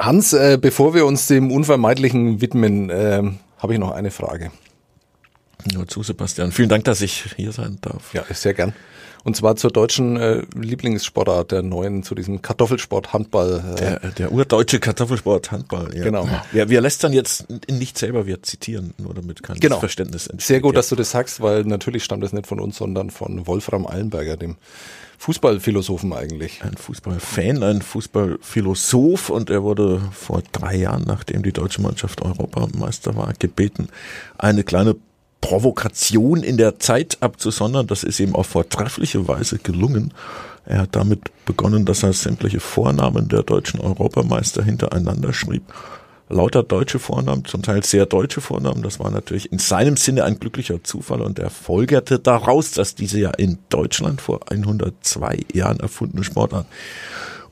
Hans, äh, bevor wir uns dem Unvermeidlichen widmen, äh, habe ich noch eine Frage. Nur zu, Sebastian. Vielen Dank, dass ich hier sein darf. Ja, sehr gern. Und zwar zur deutschen äh, Lieblingssportart der neuen, zu diesem Kartoffelsport Handball. Äh. Der, der urdeutsche Kartoffelsport Handball. Ja. Genau. Wir, wir lästern jetzt nicht selber, wir zitieren, nur damit kein genau. Verständnis entsteht. Sehr gut, ja. dass du das sagst, weil natürlich stammt das nicht von uns, sondern von Wolfram Eilenberger, dem Fußballphilosophen eigentlich. Ein Fußballfan, ein Fußballphilosoph und er wurde vor drei Jahren, nachdem die deutsche Mannschaft Europameister war, gebeten, eine kleine Provokation in der Zeit abzusondern. Das ist ihm auf vortreffliche Weise gelungen. Er hat damit begonnen, dass er sämtliche Vornamen der deutschen Europameister hintereinander schrieb. Lauter deutsche Vornamen, zum Teil sehr deutsche Vornamen. Das war natürlich in seinem Sinne ein glücklicher Zufall und er folgerte daraus, dass diese ja in Deutschland vor 102 Jahren erfundene Sportart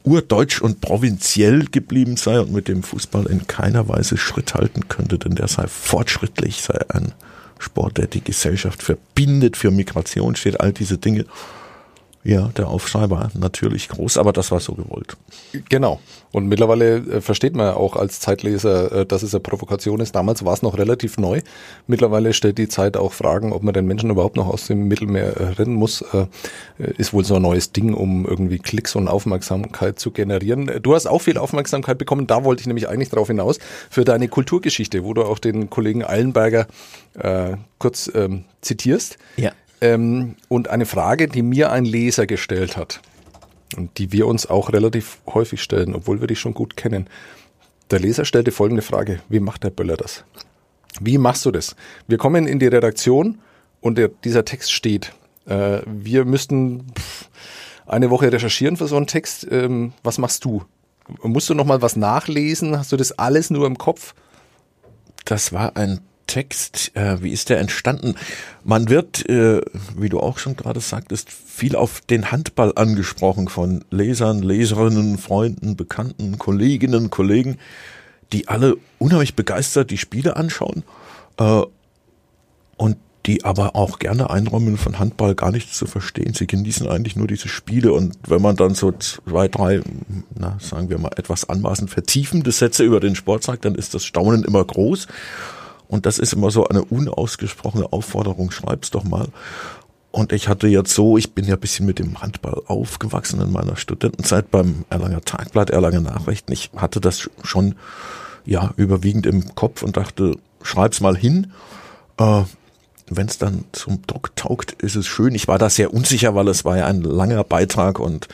urdeutsch und provinziell geblieben sei und mit dem Fußball in keiner Weise Schritt halten könnte, denn der sei fortschrittlich, sei ein Sport, der die Gesellschaft verbindet, für Migration steht, all diese Dinge. Ja, der Aufschrei war natürlich groß, aber das war so gewollt. Genau. Und mittlerweile äh, versteht man auch als Zeitleser, äh, dass es eine Provokation ist. Damals war es noch relativ neu. Mittlerweile stellt die Zeit auch Fragen, ob man den Menschen überhaupt noch aus dem Mittelmeer äh, rennen muss. Ist wohl so ein neues Ding, um irgendwie Klicks und Aufmerksamkeit zu generieren. Du hast auch viel Aufmerksamkeit bekommen. Da wollte ich nämlich eigentlich darauf hinaus für deine Kulturgeschichte, wo du auch den Kollegen Eilenberger äh, kurz ähm, zitierst. Ja. Ähm, und eine Frage, die mir ein Leser gestellt hat und die wir uns auch relativ häufig stellen, obwohl wir dich schon gut kennen. Der Leser stellte folgende Frage, wie macht der Böller das? Wie machst du das? Wir kommen in die Redaktion und der, dieser Text steht. Äh, wir müssten eine Woche recherchieren für so einen Text. Ähm, was machst du? Musst du noch mal was nachlesen? Hast du das alles nur im Kopf? Das war ein Text, äh, wie ist der entstanden? Man wird, äh, wie du auch schon gerade sagtest, viel auf den Handball angesprochen von Lesern, Leserinnen, Freunden, Bekannten, Kolleginnen, Kollegen, die alle unheimlich begeistert die Spiele anschauen äh, und die aber auch gerne einräumen, von Handball gar nichts zu verstehen. Sie genießen eigentlich nur diese Spiele und wenn man dann so zwei, drei, na, sagen wir mal, etwas anmaßend vertiefende Sätze über den Sport sagt, dann ist das Staunen immer groß. Und das ist immer so eine unausgesprochene Aufforderung, schreib's doch mal. Und ich hatte jetzt so, ich bin ja ein bisschen mit dem Handball aufgewachsen in meiner Studentenzeit beim Erlanger Tagblatt, Erlanger Nachrichten. Ich hatte das schon, ja, überwiegend im Kopf und dachte, schreib's mal hin. Äh, Wenn es dann zum Druck taugt, ist es schön. Ich war da sehr unsicher, weil es war ja ein langer Beitrag und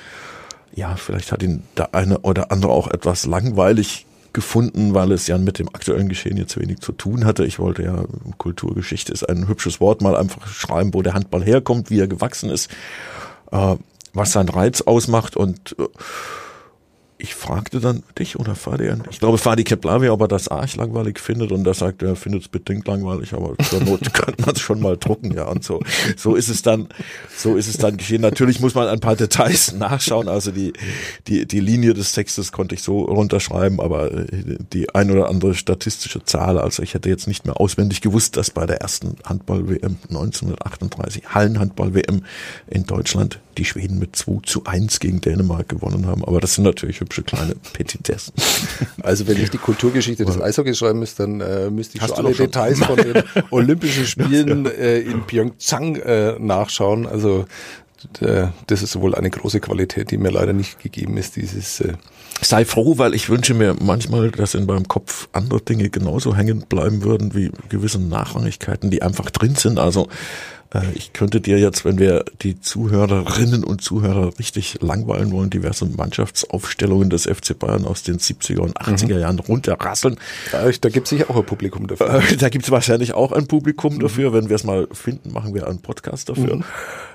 ja, vielleicht hat ihn der eine oder andere auch etwas langweilig gefunden, weil es ja mit dem aktuellen Geschehen jetzt wenig zu tun hatte. Ich wollte ja, Kulturgeschichte ist ein hübsches Wort, mal einfach schreiben, wo der Handball herkommt, wie er gewachsen ist, äh, was sein Reiz ausmacht und äh, ich fragte dann dich oder Fadi, ich glaube Fadi Keplavi, ob er das arg langweilig findet und er sagt, er findet es bedingt langweilig, aber zur Not könnte man es schon mal drucken, ja und so. So ist es dann, so ist es dann geschehen. Natürlich muss man ein paar Details nachschauen, also die, die, die Linie des Textes konnte ich so runterschreiben, aber äh, die ein oder andere statistische Zahl, also ich hätte jetzt nicht mehr auswendig gewusst, dass bei der ersten Handball-WM 1938, Hallenhandball-WM in Deutschland die Schweden mit 2 zu 1 gegen Dänemark gewonnen haben, aber das sind natürlich hübsche kleine Petitessen. Also wenn ich die Kulturgeschichte des Eishockeys schreiben müsste, dann äh, müsste ich Hast schon alle Details von den Olympischen Spielen äh, in Pyeongchang äh, nachschauen. Also äh, das ist wohl eine große Qualität, die mir leider nicht gegeben ist, dieses äh, sei froh, weil ich wünsche mir manchmal, dass in meinem Kopf andere Dinge genauso hängen bleiben würden wie gewisse Nachrangigkeiten, die einfach drin sind. Also ich könnte dir jetzt, wenn wir die Zuhörerinnen und Zuhörer richtig langweilen wollen, diverse Mannschaftsaufstellungen des FC Bayern aus den 70er und 80er mhm. Jahren runterrasseln. Da, da gibt es sicher auch ein Publikum dafür. Äh, da gibt es wahrscheinlich auch ein Publikum mhm. dafür. Wenn wir es mal finden, machen wir einen Podcast dafür. Mhm.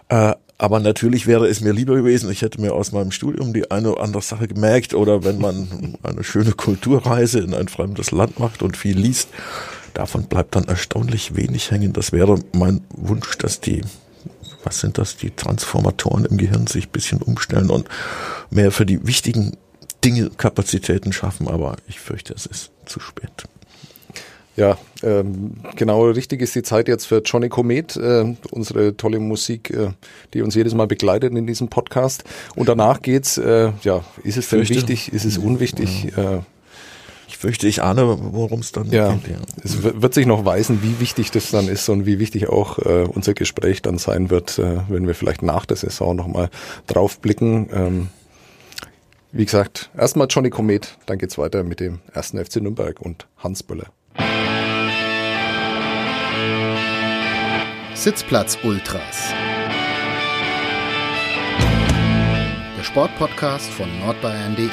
Äh, aber natürlich wäre es mir lieber gewesen, ich hätte mir aus meinem Studium die eine oder andere Sache gemerkt oder wenn man eine schöne Kulturreise in ein fremdes Land macht und viel liest, davon bleibt dann erstaunlich wenig hängen. Das wäre mein Wunsch, dass die, was sind das, die Transformatoren im Gehirn sich ein bisschen umstellen und mehr für die wichtigen Dinge Kapazitäten schaffen, aber ich fürchte, es ist zu spät. Ja, ähm, genau richtig ist die Zeit jetzt für Johnny Comet, äh, unsere tolle Musik, äh, die uns jedes Mal begleitet in diesem Podcast. Und danach geht's, äh, ja, ist es denn wichtig, ist es unwichtig? Ja. Äh, Ich fürchte, ich ahne, worum es dann ja, geht. Ja. Es wird sich noch weisen, wie wichtig das dann ist und wie wichtig auch äh, unser Gespräch dann sein wird, äh, wenn wir vielleicht nach der Saison nochmal drauf blicken. Ähm, wie gesagt, erstmal Johnny Komet, dann geht's weiter mit dem ersten FC Nürnberg und Hans Böller. Sitzplatz Ultras. Der Sportpodcast von nordbayern.de.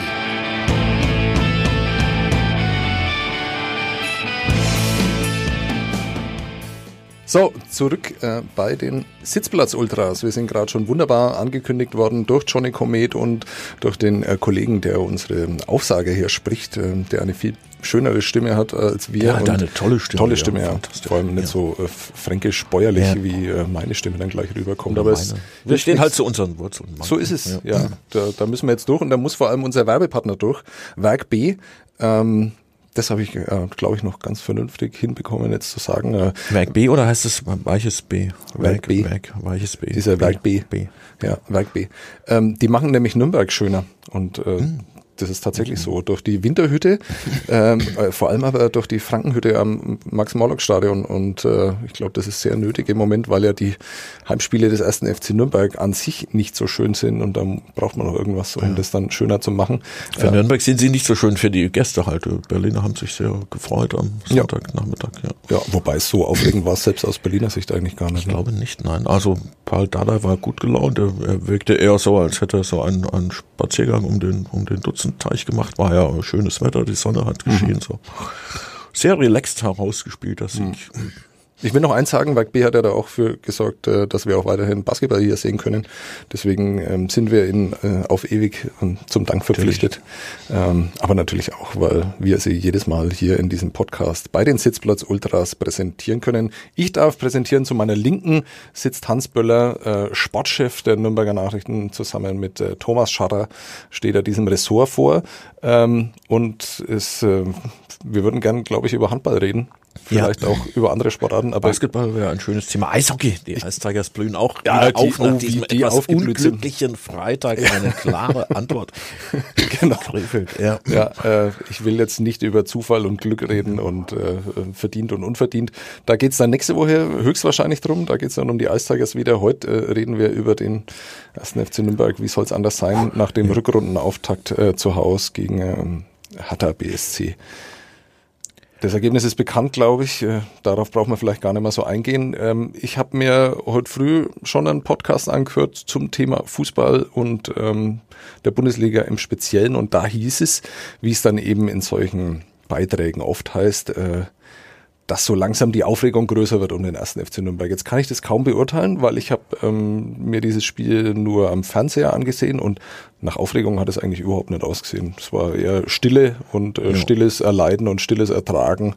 So, zurück äh, bei den Sitzplatz-Ultras. Wir sind gerade schon wunderbar angekündigt worden durch Johnny Comet und durch den äh, Kollegen, der unsere Aufsage hier spricht, äh, der eine viel schönere Stimme hat als wir. Ja, eine tolle Stimme. Tolle Stimme, ja. ja. Vor allem nicht ja. so äh, fränkisch-bäuerlich, ja. wie äh, meine Stimme dann gleich rüberkommt. Aber es, wir stehen halt zu unseren Wurzeln. So ist es, ja. Da, da, müssen wir jetzt durch und da muss vor allem unser Werbepartner durch. Werk B. Ähm, das habe ich, äh, glaube ich, noch ganz vernünftig hinbekommen, jetzt zu sagen. Äh, Werk B oder heißt es weiches B? Werk, Werk B. Werk, weiches B. Dieser Werk B. B. Ja, Werk B. Ähm, die machen nämlich Nürnberg schöner. Und äh, hm. Das ist tatsächlich so. Durch die Winterhütte, ähm, äh, vor allem aber durch die Frankenhütte am Max-Morlock-Stadion. Und äh, ich glaube, das ist sehr nötig im Moment, weil ja die Heimspiele des ersten FC Nürnberg an sich nicht so schön sind. Und dann braucht man noch irgendwas, um ja. das dann schöner zu machen. Für äh, Nürnberg sind sie nicht so schön für die Gäste halt. Berliner haben sich sehr gefreut am Sonntagnachmittag. Ja. ja, wobei es so aufregend war, selbst aus Berliner Sicht eigentlich gar nicht. Ich ne? glaube nicht, nein. Also Paul Dada war gut gelaunt. Er, er wirkte eher so, als hätte er so einen, einen Spaziergang um den, um den Dutzend Teich gemacht, war ja schönes Wetter, die Sonne hat geschienen, mhm. so. Sehr relaxed herausgespielt, das Sieg. Ich will noch eins sagen, Werk B hat ja da auch für gesorgt, äh, dass wir auch weiterhin Basketball hier sehen können. Deswegen ähm, sind wir in, äh, auf ewig ähm, zum Dank verpflichtet. Ähm, aber natürlich auch, weil wir sie jedes Mal hier in diesem Podcast bei den Sitzplatz Ultras präsentieren können. Ich darf präsentieren, zu meiner Linken sitzt Hans Böller, äh, Sportchef der Nürnberger Nachrichten, zusammen mit Thomas Scharrer steht er diesem Ressort vor. und es, wir würden gern, glaube ich, über Handball reden vielleicht ja. auch über andere Sportarten. Aber Basketball wäre ein schönes Thema. Eishockey, die Eistigers blühen auch ja, die, auf nach oh, diesem die, etwas unglücklichen. Freitag eine klare Antwort. genau. Krefeld, ja, ja äh, ich will jetzt nicht über Zufall und Glück reden und äh, verdient und unverdient. Da geht's dann nächste Woche höchstwahrscheinlich drum. Da geht's dann um die Eistigers wieder. Heute äh, reden wir über den ersten FC Nürnberg. Wie soll's anders sein nach dem Rückrundenauftakt äh, zu Hause gegen ähm, Hatta BSC. Das Ergebnis ist bekannt, glaube ich. Äh, darauf braucht man vielleicht gar nicht mehr so eingehen. Ähm, ich habe mir heute früh schon einen Podcast angehört zum Thema Fußball und ähm, der Bundesliga im Speziellen. Und da hieß es, wie es dann eben in solchen Beiträgen oft heißt, äh, dass so langsam die Aufregung größer wird um den ersten FC Nürnberg. Jetzt kann ich das kaum beurteilen, weil ich habe ähm, mir dieses Spiel nur am Fernseher angesehen und nach Aufregung hat es eigentlich überhaupt nicht ausgesehen. Es war eher Stille und äh, ja. stilles Erleiden und stilles Ertragen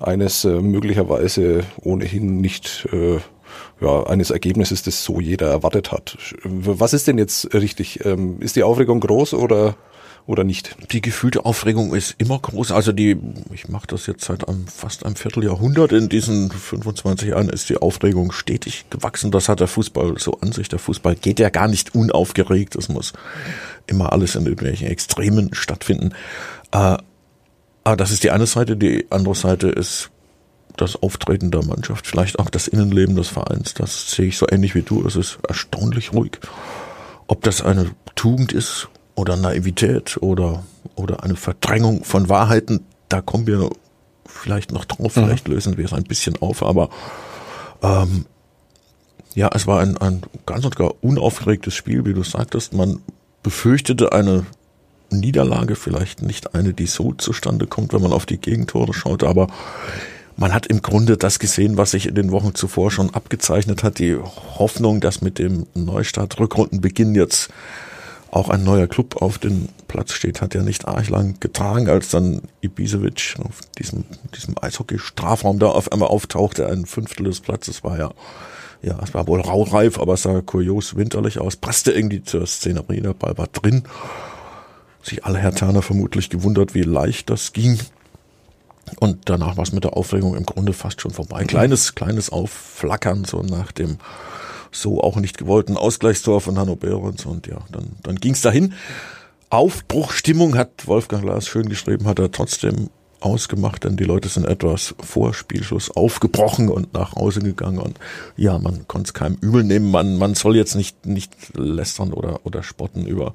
eines äh, möglicherweise ohnehin nicht äh, ja, eines Ergebnisses, das so jeder erwartet hat. Was ist denn jetzt richtig? Ähm, ist die Aufregung groß oder oder nicht? Die gefühlte Aufregung ist immer groß. Also die, ich mache das jetzt seit einem, fast einem Vierteljahrhundert. In diesen 25 Jahren ist die Aufregung stetig gewachsen. Das hat der Fußball so an sich. Der Fußball geht ja gar nicht unaufgeregt. Es muss immer alles in irgendwelchen Extremen stattfinden. Äh, aber das ist die eine Seite. Die andere Seite ist das Auftreten der Mannschaft, vielleicht auch das Innenleben des Vereins. Das sehe ich so ähnlich wie du. Es ist erstaunlich ruhig. Ob das eine Tugend ist oder Naivität oder, oder eine Verdrängung von Wahrheiten, da kommen wir vielleicht noch drauf, mhm. vielleicht lösen wir es ein bisschen auf, aber ähm, ja, es war ein, ein ganz und gar unaufgeregtes Spiel, wie du sagtest. Man befürchtete eine Niederlage, vielleicht nicht eine, die so zustande kommt, wenn man auf die Gegentore schaut, aber man hat im Grunde das gesehen, was sich in den Wochen zuvor schon abgezeichnet hat, die Hoffnung, dass mit dem Neustart Rückrundenbeginn jetzt auch ein neuer Club auf den Platz steht, hat ja nicht arg lang getragen, als dann Ibisevic auf diesem, diesem Eishockey-Strafraum da auf einmal auftauchte, ein Fünftel des Platzes war ja, ja, es war wohl raureif, aber es sah kurios winterlich aus, passte irgendwie zur Szenerie, der Ball war drin. Sich alle Herr Turner vermutlich gewundert, wie leicht das ging. Und danach war es mit der Aufregung im Grunde fast schon vorbei. Kleines, kleines Aufflackern so nach dem so auch nicht gewollten Ausgleichstor von Hanno Behrens und ja, dann, dann ging's dahin. Aufbruchstimmung hat Wolfgang Lars schön geschrieben, hat er trotzdem ausgemacht, denn die Leute sind etwas vor Spielschluss aufgebrochen und nach Hause gegangen und ja, man konnte es keinem übel nehmen. Man, man soll jetzt nicht, nicht lästern oder, oder spotten über,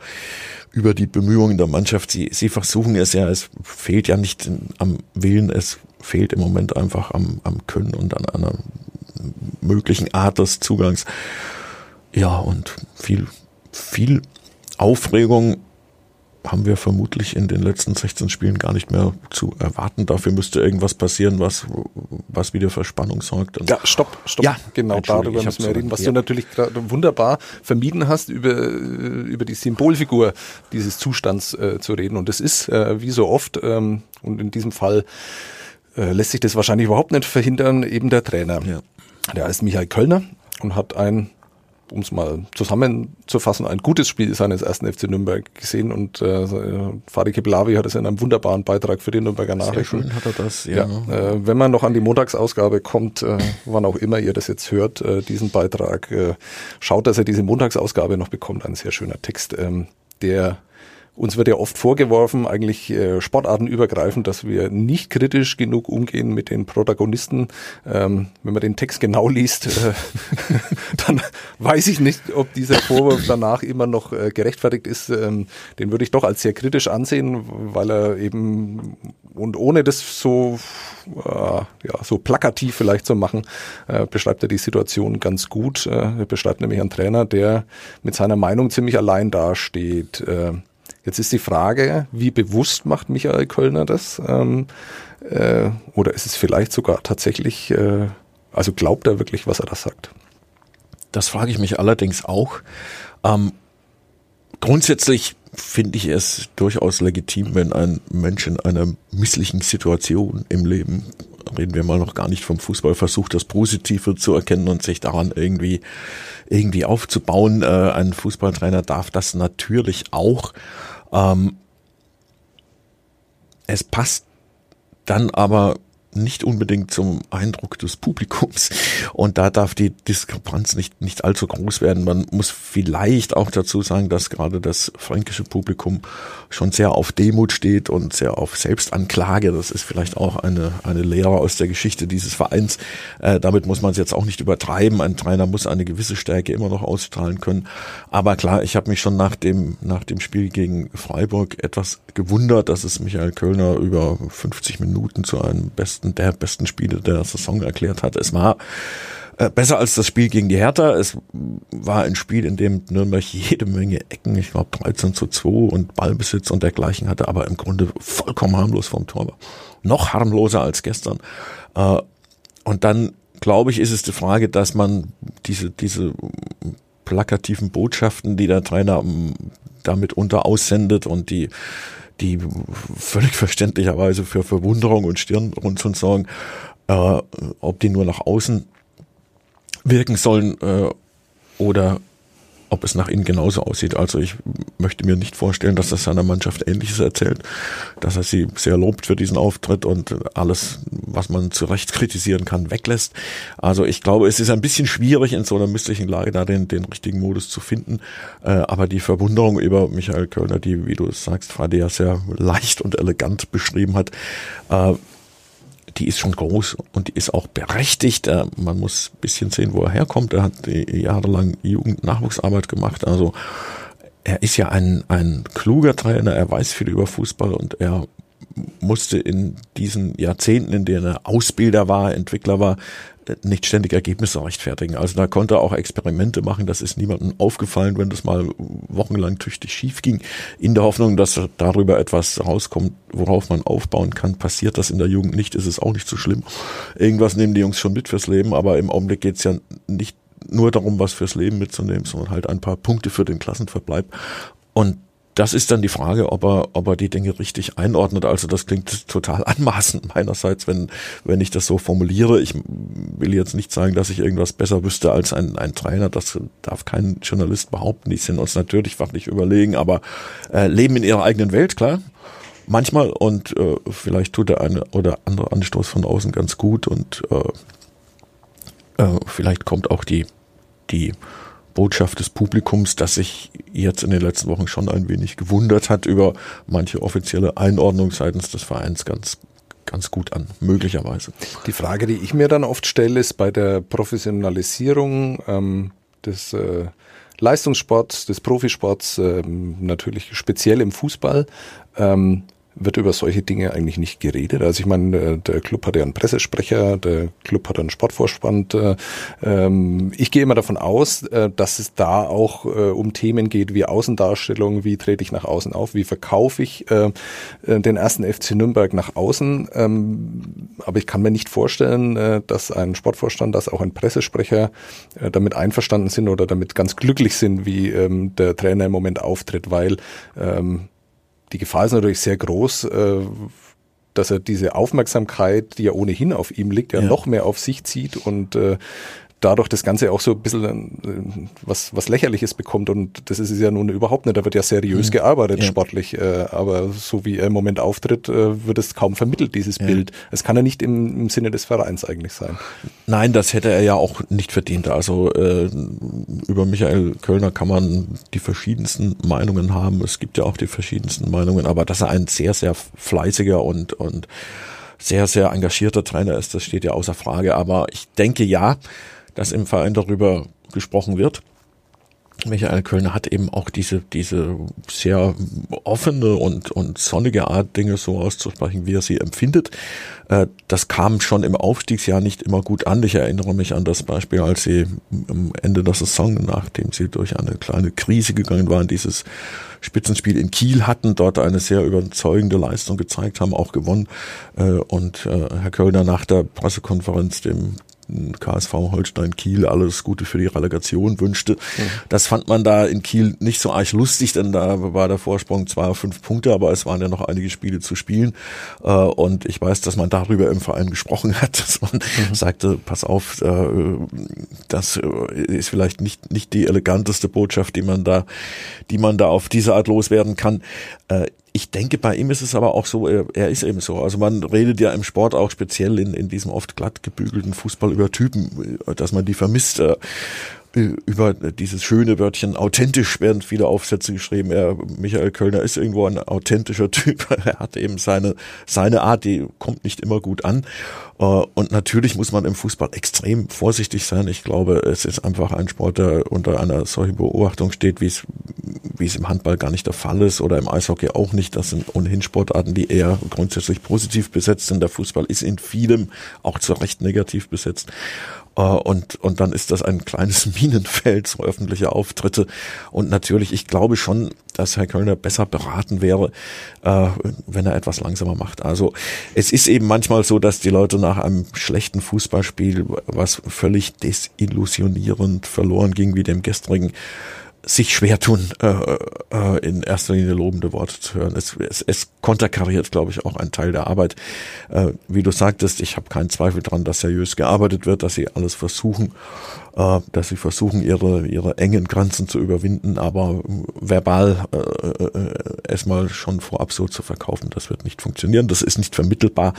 über die Bemühungen der Mannschaft. Sie, sie versuchen es ja, es fehlt ja nicht am Willen, es fehlt im Moment einfach am, am Können und an einer möglichen Art des Zugangs. Ja, und viel, viel Aufregung haben wir vermutlich in den letzten 16 Spielen gar nicht mehr zu erwarten. Dafür müsste irgendwas passieren, was, was wieder für Spannung sorgt. Und ja, stopp, stopp. Ja, genau darüber müssen wir reden, was ja. du natürlich gerade wunderbar vermieden hast, über, über die Symbolfigur dieses Zustands äh, zu reden. Und es ist, äh, wie so oft, ähm, und in diesem Fall äh, lässt sich das wahrscheinlich überhaupt nicht verhindern, eben der Trainer. Ja. Der heißt Michael Kölner und hat ein um es mal zusammenzufassen, ein gutes Spiel seines ersten FC Nürnberg gesehen und äh, Fadi Keblavi hat es in einem wunderbaren Beitrag für die Nürnberger Nachrichten. Sehr schön hat er das, ja. ja äh, wenn man noch an die Montagsausgabe kommt, äh, wann auch immer ihr das jetzt hört, äh, diesen Beitrag, äh, schaut, dass ihr diese Montagsausgabe noch bekommt. Ein sehr schöner Text, ähm, der uns wird ja oft vorgeworfen, eigentlich äh, sportartenübergreifend, dass wir nicht kritisch genug umgehen mit den Protagonisten. Ähm, wenn man den Text genau liest, äh, dann weiß ich nicht, ob dieser Vorwurf danach immer noch äh, gerechtfertigt ist. Ähm, den würde ich doch als sehr kritisch ansehen, weil er eben und ohne das so ja so plakativ vielleicht zu machen, beschreibt er die Situation ganz gut. Er beschreibt nämlich einen Trainer, der mit seiner Meinung ziemlich allein dasteht. Jetzt ist die Frage, wie bewusst macht Michael Kölner das? Ähm, äh, oder ist es vielleicht sogar tatsächlich, äh, also glaubt er wirklich, was er da sagt? Das frage ich mich allerdings auch. Ähm, grundsätzlich finde ich es durchaus legitim, wenn ein Mensch in einer misslichen Situation im Leben, reden wir mal noch gar nicht vom Fußball, versucht, das Positive zu erkennen und sich daran irgendwie, irgendwie aufzubauen. Äh, ein Fußballtrainer darf das natürlich auch. Ähm, es passt dann aber nicht unbedingt zum Eindruck des Publikums. Und da darf die Diskrepanz nicht, nicht allzu groß werden. Man muss vielleicht auch dazu sagen, dass gerade das fränkische Publikum schon sehr auf Demut steht und sehr auf Selbstanklage. Das ist vielleicht auch eine, eine Lehre aus der Geschichte dieses Vereins. Äh, damit muss man es jetzt auch nicht übertreiben. Ein Trainer muss eine gewisse Stärke immer noch ausstrahlen können. Aber klar, ich habe mich schon nach dem, nach dem Spiel gegen Freiburg etwas gewundert, dass es Michael Kölner über 50 Minuten zu einem besten besten, der besten Spiele der Saison erklärt hat. Es war äh, besser als das Spiel gegen die Hertha. Es war ein Spiel, in dem Nürnberg jede Menge Ecken, ich glaube 13 zu 2 und Ballbesitz und dergleichen hatte, aber im Grunde vollkommen harmlos vom Tor war. Noch harmloser als gestern. Äh, und dann, glaube ich, ist es die Frage, dass man diese, diese plakativen Botschaften, die der Trainer ähm, damit unter aussendet und die die völlig verständlicherweise für Verwunderung und Stirnrunzeln sorgen, äh, ob die nur nach außen wirken sollen äh, oder ob es nach innen genauso aussieht. Also ich möchte mir nicht vorstellen, dass das seiner Mannschaft Ähnliches erzählt, dass er sie sehr lobt für diesen Auftritt und alles, was man zu Recht kritisieren kann, weglässt. Also ich glaube, es ist ein bisschen schwierig in so einer misslichen Lage da den, den richtigen Modus zu finden. Äh, aber die Verwunderung über Michael Kölner, die, wie du es sagst, Fadi ja sehr leicht und elegant beschrieben hat, äh, die ist schon groß und die ist auch berechtigt. Äh, man muss ein bisschen sehen, wo er herkommt. Er hat jahrelang Jugendnachwuchsarbeit gemacht. Also er ist ja ein, ein kluger Trainer, er weiß viel über Fußball und er musste in diesen Jahrzehnten, in denen er Ausbilder war, Entwickler war, nicht ständig Ergebnisse rechtfertigen. Also da konnte er auch Experimente machen. Das ist niemandem aufgefallen, wenn das mal wochenlang tüchtig schief ging. In der Hoffnung, dass darüber etwas rauskommt, worauf man aufbauen kann. Passiert das in der Jugend nicht, ist es auch nicht so schlimm. Irgendwas nehmen die Jungs schon mit fürs Leben, aber im Augenblick geht's ja nicht nur darum, was fürs Leben mitzunehmen, sondern halt ein paar Punkte für den Klassenverbleib. Und das ist dann die Frage, ob er, ob er die Dinge richtig einordnet. Also das klingt total anmaßend meinerseits, wenn, wenn ich das so formuliere. Ich will jetzt nicht sagen, dass ich irgendwas besser wüsste als ein, ein Trainer. Das darf kein Journalist behaupten. Die sind uns natürlich fachlich überlegen, aber äh, leben in ihrer eigenen Welt, klar. Manchmal und äh, vielleicht tut der eine oder andere Anstoß von außen ganz gut und äh, äh, vielleicht kommt auch die, die Botschaft des Publikums, das sich jetzt in den letzten Wochen schon ein wenig gewundert hat über manche offizielle Einordnung seitens des Vereins ganz ganz gut an, möglicherweise. Die Frage, die ich mir dann oft stelle, ist bei der Professionalisierung ähm, des äh, Leistungssports, des Profisports, ähm, natürlich speziell im Fußball. Ähm, wird über solche Dinge eigentlich nicht geredet. Also ich meine, äh, der Club hat ja einen Pressesprecher, der Club hat einen Sportvorstand. Äh, ähm, ich gehe immer davon aus, äh, dass es da auch um Themen geht wie Außendarstellung, wie trete ich nach außen auf, wie verkaufe ich den ersten FC Nürnberg nach außen. Ähm, aber ich kann mir nicht vorstellen, dass ein Sportvorstand, dass auch ein Pressesprecher damit einverstanden sind oder damit ganz glücklich sind, wie ähm, der Trainer im Moment auftritt, weil die Gefahr ist natürlich sehr groß, äh, dass er diese Aufmerksamkeit, die ja ohnehin auf ihm liegt, ja, ja. noch mehr auf sich zieht und äh, dadurch das Ganze auch so ein bisschen äh, was, was Lächerliches bekommt. Und das ist es ja nun überhaupt nicht. Da wird ja seriös mhm. gearbeitet, ja. sportlich. Äh, aber so wie er im Moment auftritt, äh, wird es kaum vermittelt, dieses ja. Bild. Es kann ja nicht im, im Sinne des Vereins eigentlich sein. Nein, das hätte er ja auch nicht verdient. Also äh, über Michael Kölner kann man die verschiedensten Meinungen haben. Es gibt ja auch die verschiedensten Meinungen, aber dass er ein sehr, sehr fleißiger und, und sehr, sehr engagierter Trainer ist, das steht ja außer Frage. Aber ich denke ja, dass im Verein darüber gesprochen wird. Michael Kölner hat eben auch diese, diese sehr offene und, und sonnige Art, Dinge so auszusprechen, wie er sie empfindet. Äh, das kam schon im Aufstiegsjahr nicht immer gut an. Ich erinnere mich an das Beispiel, als sie am Ende der Saison, nachdem sie durch eine kleine Krise gegangen waren, dieses Spitzenspiel in Kiel hatten, dort eine sehr überzeugende Leistung gezeigt haben, auch gewonnen. Äh, und äh, Herr Kölner nach der Pressekonferenz dem KSV Holstein Kiel alles Gute für die Relegation wünschte. Mhm. Das fand man da in Kiel nicht so arg lustig, denn da war der Vorsprung zwar fünf Punkte, aber es waren ja noch einige Spiele zu spielen. Äh, und ich weiß, dass man darüber im Verein gesprochen hat, dass man mhm. sagte, pass auf, äh, das äh, ist vielleicht nicht, nicht die eleganteste Botschaft, die man da, die man da auf diese Art loswerden kann ich denke, bei ihm ist es aber auch so, er, ist eben so. Also man redet ja im Sport auch speziell in, in diesem oft glatt gebügelten Fußball über Typen, dass man die vermisst. Über dieses schöne Wörtchen authentisch werden viele Aufsätze geschrieben. Er, Michael Kölner ist irgendwo ein authentischer Typ. Er hat eben seine, seine Art, die kommt nicht immer gut an. Äh, und natürlich muss man im Fußball extrem vorsichtig sein. Ich glaube, es ist einfach ein Sport, der unter einer solchen Beobachtung steht, wie es, wie es im Handball gar nicht der Fall ist oder im Eishockey auch nicht. Das sind ohnehin Sportarten, die eher grundsätzlich positiv besetzt sind. Der Fußball ist in vielem auch zu Recht negativ besetzt. Äh, und, und dann ist das ein kleines Minenfeld, so öffentliche Auftritte. Und natürlich, ich glaube schon, dass Herr Kölner besser beraten wäre, äh, wenn er etwas langsamer macht. Also es ist eben manchmal so, dass die Leute nach einem schlechten Fußballspiel, was völlig desillusionierend verloren ging, wie dem gestrigen, sich schwer tun, äh, äh, in erster Linie lobende Worte zu hören. Es, es, es konterkariert, glaube ich, auch einen Teil der Arbeit. Äh, wie du sagtest, ich habe keinen Zweifel daran, dass seriös gearbeitet wird, dass sie alles versuchen, äh, dass sie versuchen, ihre, ihre engen Grenzen zu überwinden, aber verbal äh, äh, erstmal schon vorab so zu verkaufen, das wird nicht funktionieren, das ist nicht vermittelbar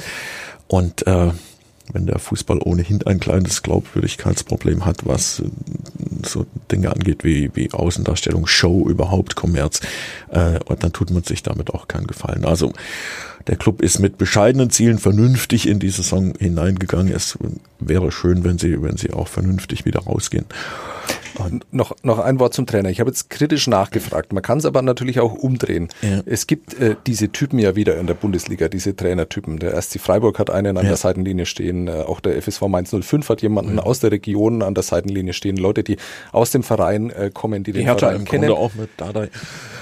und äh, wenn der Fußball ohnehin ein kleines Glaubwürdigkeitsproblem hat, was äh, so Dinge angeht wie, wie Außendarstellung, Show, überhaupt Kommerz, äh, und dann tut man sich damit auch keinen Gefallen. Also der Club ist mit bescheidenen Zielen vernünftig in die Saison hineingegangen. Es wäre schön, wenn sie, wenn sie auch vernünftig wieder rausgehen. Noch, noch ein Wort zum Trainer. Ich habe jetzt kritisch nachgefragt. Man kann es aber natürlich auch umdrehen. Ja. Es gibt äh, diese Typen ja wieder in der Bundesliga, diese Trainertypen. Der SC Freiburg hat einen an ja. der Seitenlinie stehen. Äh, auch der FSV Mainz 05 hat jemanden ja. aus der Region an der Seitenlinie stehen. Leute, die aus dem Verein äh, kommen, die, die den Hertha Verein im kennen. Grunde auch mit Dardai.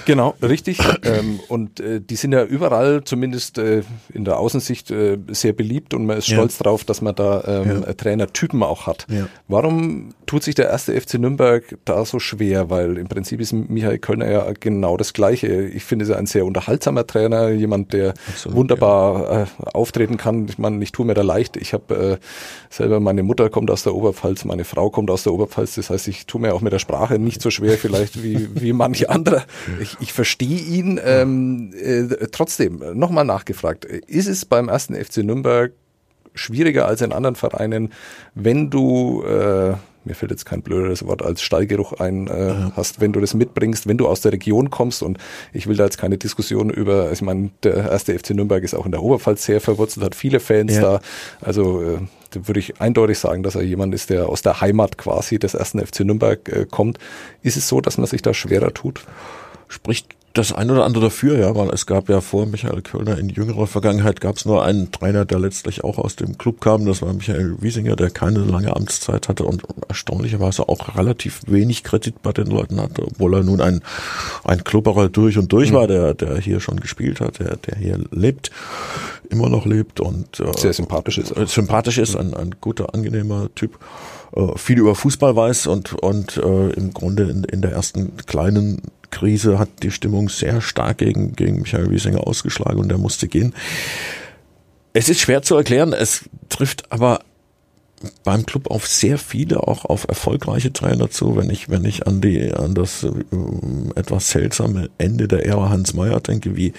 Genau, richtig. ähm, und äh, die sind ja überall, zumindest äh, in der Außensicht, äh, sehr beliebt und man ist stolz drauf, dass man da ähm, Trainertypen auch hat. Warum tut sich der erste FC Nürnberg da so schwer, weil im Prinzip ist Michael Kölner ja genau das Gleiche. Ich finde, er ist ein sehr unterhaltsamer Trainer, jemand, der Absolut, wunderbar ja. äh, auftreten kann. Ich meine, ich tue mir da leicht. Ich habe äh, selber, meine Mutter kommt aus der Oberpfalz, meine Frau kommt aus der Oberpfalz. Das heißt, ich tue mir auch mit der Sprache nicht so schwer vielleicht wie, wie manche andere. Ich, ich verstehe ihn. Ähm, äh, trotzdem, nochmal nachgefragt, ist es beim ersten FC Nürnberg schwieriger als in anderen Vereinen, wenn du äh, mir fällt jetzt kein blöderes Wort als Stallgeruch ein, äh, ja. hast, wenn du das mitbringst, wenn du aus der Region kommst und ich will da jetzt keine Diskussion über, ich meine, der erste FC Nürnberg ist auch in der Oberpfalz sehr verwurzelt, hat viele Fans ja. da, also äh, da würde ich eindeutig sagen, dass er jemand ist, der aus der Heimat quasi des ersten FC Nürnberg äh, kommt. Ist es so, dass man sich da schwerer tut? Spricht das ein oder andere dafür, ja, weil es gab ja vor Michael Kölner in jüngerer Vergangenheit gab es nur einen Trainer, der letztlich auch aus dem Club kam. Das war Michael Wiesinger, der keine lange Amtszeit hatte und erstaunlicherweise auch relativ wenig Kredit bei den Leuten hatte, obwohl er nun ein, ein Klubberer durch und durch mhm. war, der, der hier schon gespielt hat, der, der hier lebt, immer noch lebt und äh, sehr sympathisch ist. Äh, sympathisch ist, ein, ein guter, angenehmer Typ äh, viel über Fußball weiß und, und äh, im Grunde in, in der ersten kleinen Krise hat die Stimmung sehr stark gegen, gegen Michael Wiesinger ausgeschlagen und er musste gehen. Es ist schwer zu erklären, es trifft aber beim Club auf sehr viele, auch auf erfolgreiche Trainer zu, wenn ich, wenn ich an die, an das äh, etwas seltsame Ende der Ära Hans Meyer denke, wie,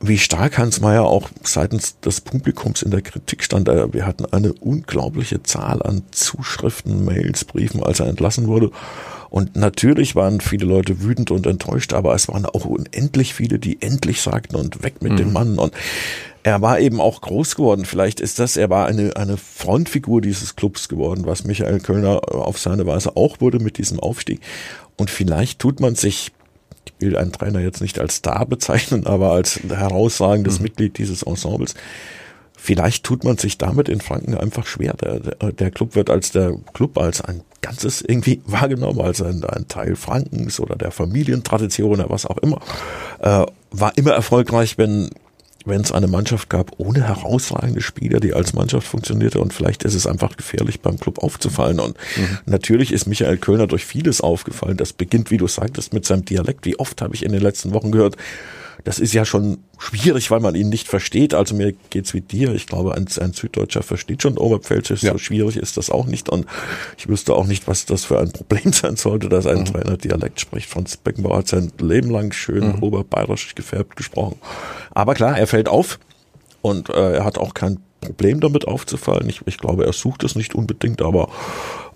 wie stark Hans Meyer auch seitens des Publikums in der Kritik stand. Äh, wir hatten eine unglaubliche Zahl an Zuschriften, Mails, Briefen, als er entlassen wurde. Und natürlich waren viele Leute wütend und enttäuscht, aber es waren auch unendlich viele, die endlich sagten und weg mit mhm. dem Mann. Und er war eben auch groß geworden. Vielleicht ist das, er war eine, eine Frontfigur dieses Clubs geworden, was Michael Kölner auf seine Weise auch wurde mit diesem Aufstieg. Und vielleicht tut man sich ich will einen Trainer jetzt nicht als Star bezeichnen, aber als herausragendes mhm. Mitglied dieses Ensembles. Vielleicht tut man sich damit in Franken einfach schwer. Der, der, der Club wird als der Club als ein Ganzes irgendwie wahrgenommen, als ein, ein Teil Frankens oder der Familientradition oder was auch immer. Äh, war immer erfolgreich, wenn wenn es eine Mannschaft gab ohne herausragende Spieler, die als Mannschaft funktionierte und vielleicht ist es einfach gefährlich beim Club aufzufallen und mhm. natürlich ist Michael Kölner durch vieles aufgefallen. Das beginnt, wie du sagtest, mit seinem Dialekt. Wie oft habe ich in den letzten Wochen gehört, das ist ja schon schwierig, weil man ihn nicht versteht. Also mir geht's wie dir. Ich glaube, ein, ein Süddeutscher versteht schon Oberpfälzisch. Ja. So schwierig ist das auch nicht. Und ich wüsste auch nicht, was das für ein Problem sein sollte, dass ein mhm. Trainer Dialekt spricht. Franz Beckenbauer hat sein Leben lang schön mhm. oberbayerisch gefärbt gesprochen. Aber klar, er fällt auf und äh, er hat auch kein Problem damit aufzufallen. Ich, ich glaube, er sucht es nicht unbedingt, aber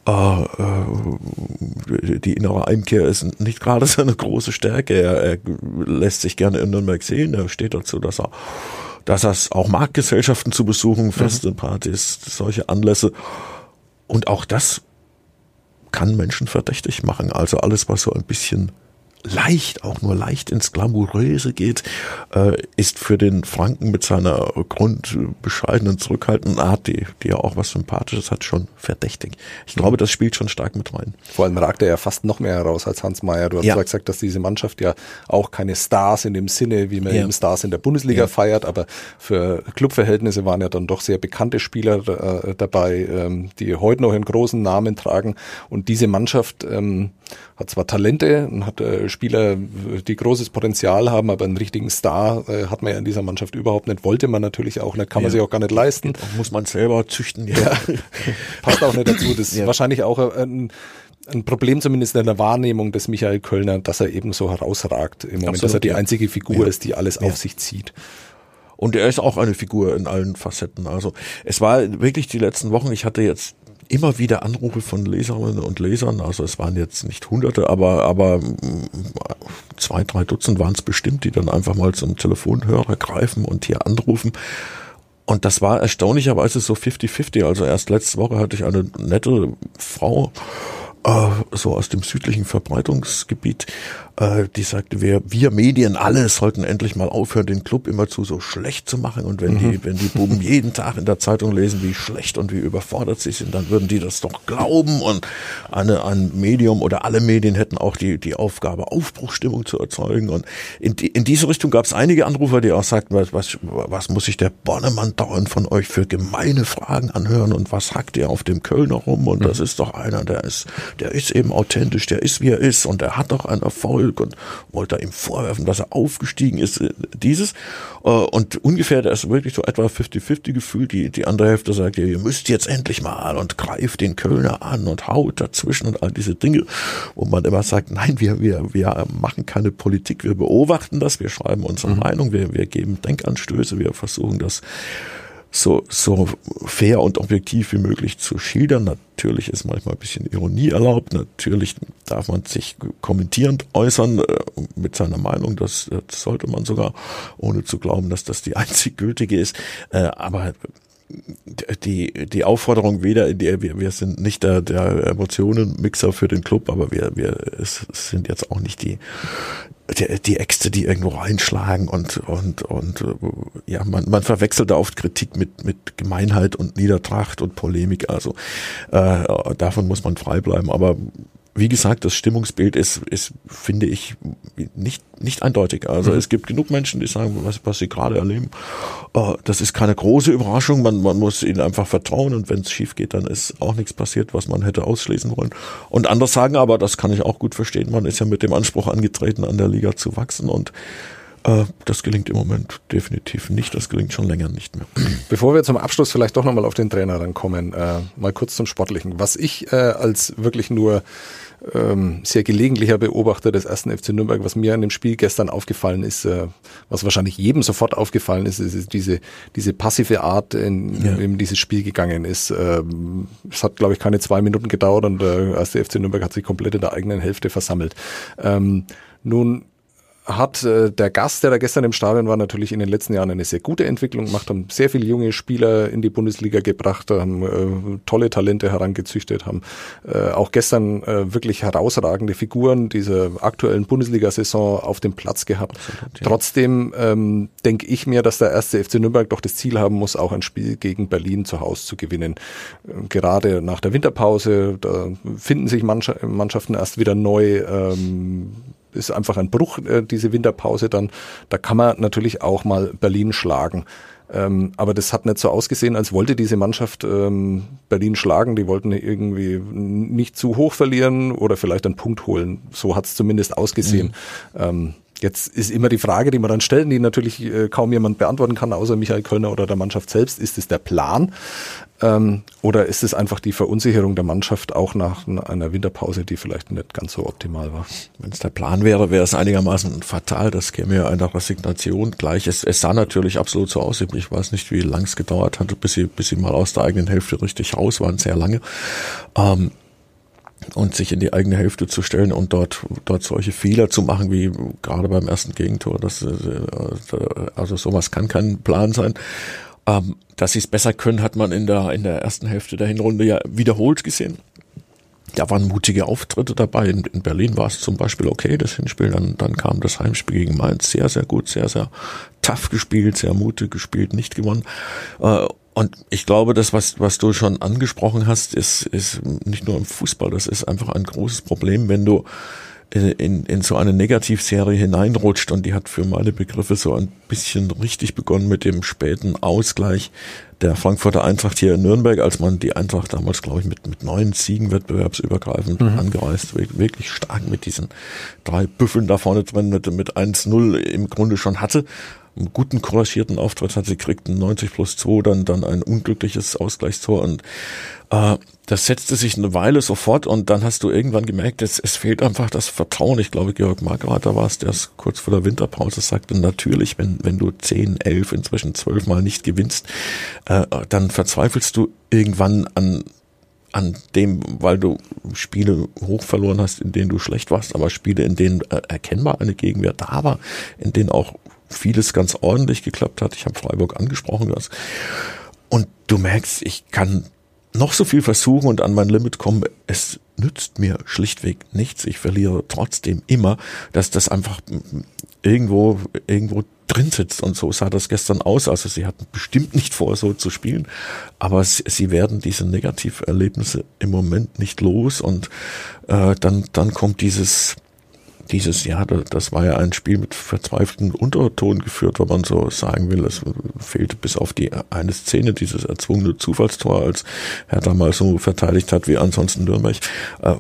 äh, äh, die innere Einkehr ist nicht gerade seine große Stärke. Er, er lässt sich gerne in Nürnberg sehen. Er steht dazu, dass er dass er auch mag, Gesellschaften zu besuchen, Feste, mhm. Partys, solche Anlässe. Und auch das kann Menschen verdächtig machen. Also alles, was so ein bisschen leicht, auch nur leicht ins Glamouröse geht, äh, ist für den Franken mit seiner grundbescheidenen, zurückhaltenden Art, die, die ja auch was Sympathisches hat, schon verdächtig. Ich glaube, das spielt schon stark mit rein. Vor allem ragt er ja fast noch mehr heraus als Hans Meyer. Du hast ja. gesagt, dass diese Mannschaft ja auch keine Stars in dem Sinne, wie man ja. eben Stars in der Bundesliga ja. feiert, aber für Clubverhältnnisse waren ja dann doch sehr bekannte Spieler äh, dabei, ähm, die heute noch einen großen Namen tragen. Und diese Mannschaft ähm, hat zwar Talente und hat äh, Spieler, die großes Potenzial haben, aber einen richtigen Star äh, hat man ja in dieser Mannschaft überhaupt nicht. Wollte man natürlich auch nicht, kann man sich auch gar nicht leisten. Muss man selber züchten. Ja. ja. Passt auch nicht dazu. Das ist ja. wahrscheinlich auch ein, ein Problem zumindest in der Wahrnehmung des Michael Kölner, dass er eben so herausragt im Moment, Absolut, dass er die einzige Figur ist, die alles auf sich zieht. Und er ist auch eine Figur in allen Facetten. Also es war wirklich die letzten Wochen, ich hatte jetzt immer wieder Anrufe von Leserinnen und Lesern. Also es waren jetzt nicht Hunderte, aber, aber mm, zwei, drei Dutzend waren es bestimmt, die dann einfach mal zum Telefonhörer greifen und hier anrufen. Und das war erstaunlicherweise so 50-50. Also erst letzte Woche hatte ich eine nette Frau, äh, so aus dem südlichen Verbreitungsgebiet, äh, die sagte, wir, wir Medien alle sollten endlich mal aufhören, den Club immerzu so schlecht zu machen. Und wenn mhm. die, wenn die Buben jeden Tag in der Zeitung lesen, wie schlecht und wie überfordert sie sind, dann würden die das doch glauben. Und eine, ein Medium oder alle Medien hätten auch die, die Aufgabe, Aufbruchstimmung zu erzeugen. Und in, die, in diese Richtung gab es einige Anrufer, die auch sagten, was, was, was muss sich der Bonnemann dauernd von euch für gemeine Fragen anhören und was hackt ihr auf dem Kölner rum? Und mhm. das ist doch einer, der ist, der ist eben authentisch, der ist wie er ist und der hat doch einen Erfolg Erfolg und wollte ihm vorwerfen, dass er aufgestiegen ist, äh, dieses. Äh, und ungefähr, da ist wirklich so etwa 50-50 Gefühl. Die, die andere Hälfte sagt, ja, ihr müsst jetzt endlich mal und greift den Kölner an und haut dazwischen und all diese Dinge, wo man immer sagt, nein, wir, wir, wir machen keine Politik, wir beobachten das, wir schreiben unsere mhm. Meinung, wir, wir geben Denkanstöße, wir versuchen das so, so fair und objektiv wie möglich zu schildern. Natürlich ist manchmal ein bisschen Ironie erlaubt. Natürlich darf man sich kommentierend äußern äh, mit seiner Meinung. Das, das, sollte man sogar, ohne zu glauben, dass das die einzig gültige ist. Äh, aber die, die Aufforderung weder in der, wir, wir sind nicht der, der Emotionenmixer für den Club, aber wir, wir sind jetzt auch nicht die, die, die Äxte, die irgendwo reinschlagen und, und, und ja, man, man verwechselt da oft Kritik mit, mit Gemeinheit und Niedertracht und Polemik. Also äh, davon muss man frei bleiben. Aber wie gesagt, das Stimmungsbild ist, ist finde ich, nicht, nicht eindeutig. Also mhm. es gibt genug Menschen, die sagen, was, was sie gerade erleben, uh, das ist keine große Überraschung, man, man muss ihnen einfach vertrauen und wenn es schief geht, dann ist auch nichts passiert, was man hätte ausschließen wollen. Und andere sagen aber, das kann ich auch gut verstehen, man ist ja mit dem Anspruch angetreten, an der Liga zu wachsen und das gelingt im Moment definitiv nicht. Das gelingt schon länger nicht mehr. Bevor wir zum Abschluss vielleicht doch nochmal auf den Trainer rankommen, äh, mal kurz zum Sportlichen. Was ich äh, als wirklich nur ähm, sehr gelegentlicher Beobachter des ersten FC Nürnberg, was mir an dem Spiel gestern aufgefallen ist, äh, was wahrscheinlich jedem sofort aufgefallen ist, ist diese, diese passive Art, in, ja. in dieses Spiel gegangen ist. Ähm, es hat, glaube ich, keine zwei Minuten gedauert und der erste FC Nürnberg hat sich komplett in der eigenen Hälfte versammelt. Ähm, nun hat äh, der Gast, der da gestern im Stadion war, natürlich in den letzten Jahren eine sehr gute Entwicklung gemacht, haben sehr viele junge Spieler in die Bundesliga gebracht, haben äh, tolle Talente herangezüchtet, haben äh, auch gestern äh, wirklich herausragende Figuren dieser aktuellen Bundesliga-Saison auf dem Platz gehabt. Absolut, ja. Trotzdem ähm, denke ich mir, dass der erste FC Nürnberg doch das Ziel haben muss, auch ein Spiel gegen Berlin zu Hause zu gewinnen. Äh, gerade nach der Winterpause, da finden sich Mannschaften erst wieder neu. Ähm, ist einfach ein Bruch, äh, diese Winterpause dann. Da kann man natürlich auch mal Berlin schlagen. Ähm, aber das hat nicht so ausgesehen, als wollte diese Mannschaft ähm, Berlin schlagen. Die wollten irgendwie nicht zu hoch verlieren oder vielleicht einen Punkt holen. So hat es zumindest ausgesehen. Mhm. Ähm, Jetzt ist immer die Frage, die man dann stellen, die natürlich äh, kaum jemand beantworten kann, außer Michael Kölner oder der Mannschaft selbst. Ist es der Plan? Ähm, oder ist es einfach die Verunsicherung der Mannschaft auch nach einer Winterpause, die vielleicht nicht ganz so optimal war? Wenn es der Plan wäre, wäre es einigermaßen fatal. Das käme ja einer Resignation gleich. Es, es sah natürlich absolut so aus. Ich weiß nicht, wie lang es gedauert hatte, bis sie, bis sie mal aus der eigenen Hälfte richtig raus waren. Sehr lange. Ähm, und sich in die eigene Hälfte zu stellen und dort dort solche Fehler zu machen wie gerade beim ersten Gegentor das äh, also sowas kann kein Plan sein ähm, dass sie es besser können, hat man in der, in der ersten Hälfte der Hinrunde ja wiederholt gesehen. Da waren mutige Auftritte dabei. In, in Berlin war es zum Beispiel okay, das Hinspiel. Dann, dann kam das Heimspiel gegen Mainz sehr, sehr gut, sehr, sehr tough gespielt, sehr mutig gespielt, nicht gewonnen. Äh, und ich glaube, das, was, was du schon angesprochen hast, ist, ist nicht nur im Fußball, das ist einfach ein großes Problem, wenn du in, in so eine Negativserie hineinrutscht und die hat für meine Begriffe so ein bisschen richtig begonnen mit dem späten Ausgleich der Frankfurter Eintracht hier in Nürnberg, als man die Eintracht damals, glaube ich, mit, mit neun Siegen wettbewerbsübergreifend mhm. angereist, wirklich stark mit diesen drei Büffeln da vorne drin mit, mit 1-0 im Grunde schon hatte einen guten couragierten Auftritt hat. Sie kriegten 90 plus 2, dann, dann ein unglückliches Ausgleichstor und äh, das setzte sich eine Weile sofort und dann hast du irgendwann gemerkt, es, es fehlt einfach das Vertrauen. Ich glaube, Georg Markreiter war es, der es kurz vor der Winterpause sagte, natürlich, wenn, wenn du 10, 11, inzwischen 12 Mal nicht gewinnst, äh, dann verzweifelst du irgendwann an an dem, weil du Spiele hoch verloren hast, in denen du schlecht warst, aber Spiele, in denen äh, erkennbar eine Gegenwehr da war, in denen auch vieles ganz ordentlich geklappt hat. Ich habe Freiburg angesprochen. Das. Und du merkst, ich kann noch so viel versuchen und an mein Limit kommen, es nützt mir schlichtweg nichts. Ich verliere trotzdem immer, dass das einfach irgendwo, irgendwo drin sitzt. Und so sah das gestern aus. Also sie hatten bestimmt nicht vor, so zu spielen, aber sie, werden diese Negativerlebnisse im Moment nicht los und äh, dann, dann kommt dieses dieses Jahr, das war ja ein Spiel mit verzweifelten Unterton geführt, wenn man so sagen will. Es fehlte bis auf die eine Szene, dieses erzwungene Zufallstor, als Hertha mal so verteidigt hat wie ansonsten Nürnberg, äh,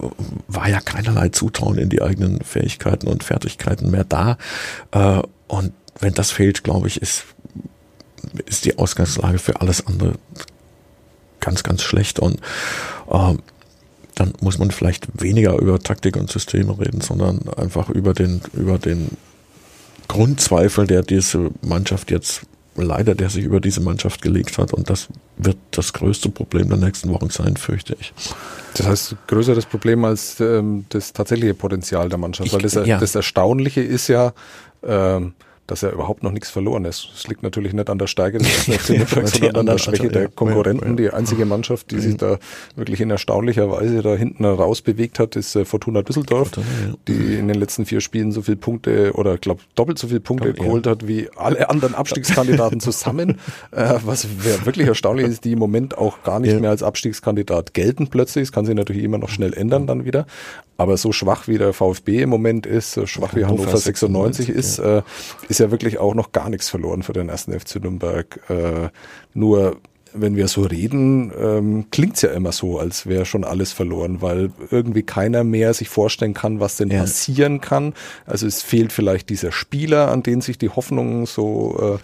war ja keinerlei Zutrauen in die eigenen Fähigkeiten und Fertigkeiten mehr da. Äh, und wenn das fehlt, glaube ich, ist, ist die Ausgangslage für alles andere ganz, ganz schlecht. Und äh, dann muss man vielleicht weniger über Taktik und Systeme reden, sondern einfach über den, über den Grundzweifel, der diese Mannschaft jetzt leider, der sich über diese Mannschaft gelegt hat. Und das wird das größte Problem der nächsten Wochen sein, fürchte ich. Das heißt, größeres Problem als ähm, das tatsächliche Potenzial der Mannschaft. Ich, Weil das, ja. das Erstaunliche ist ja, ähm, dass er überhaupt noch nichts verloren ist. Es liegt natürlich nicht an der Stärke des FC Nürnberg, sondern an der Schwäche der Konkurrenten. Die einzige Mannschaft, die sich da wirklich in erstaunlicher Weise da hinten raus bewegt hat, ist äh, Fortuna Düsseldorf, die in den letzten vier Spielen so viele Punkte oder glaube doppelt so viele Punkte geholt hat wie alle anderen Abstiegskandidaten zusammen. Äh, was wirklich erstaunlich ist, die im Moment auch gar nicht mehr als Abstiegskandidat gelten plötzlich. Das kann sich natürlich immer noch schnell ändern dann wieder. Aber so schwach wie der VfB im Moment ist, so schwach wie Hannover 96 ist, äh, ist ja wirklich auch noch gar nichts verloren für den ersten FC Nürnberg. Äh, nur wenn wir so reden, ähm, klingt's ja immer so, als wäre schon alles verloren, weil irgendwie keiner mehr sich vorstellen kann, was denn ja. passieren kann. Also es fehlt vielleicht dieser Spieler, an den sich die Hoffnung so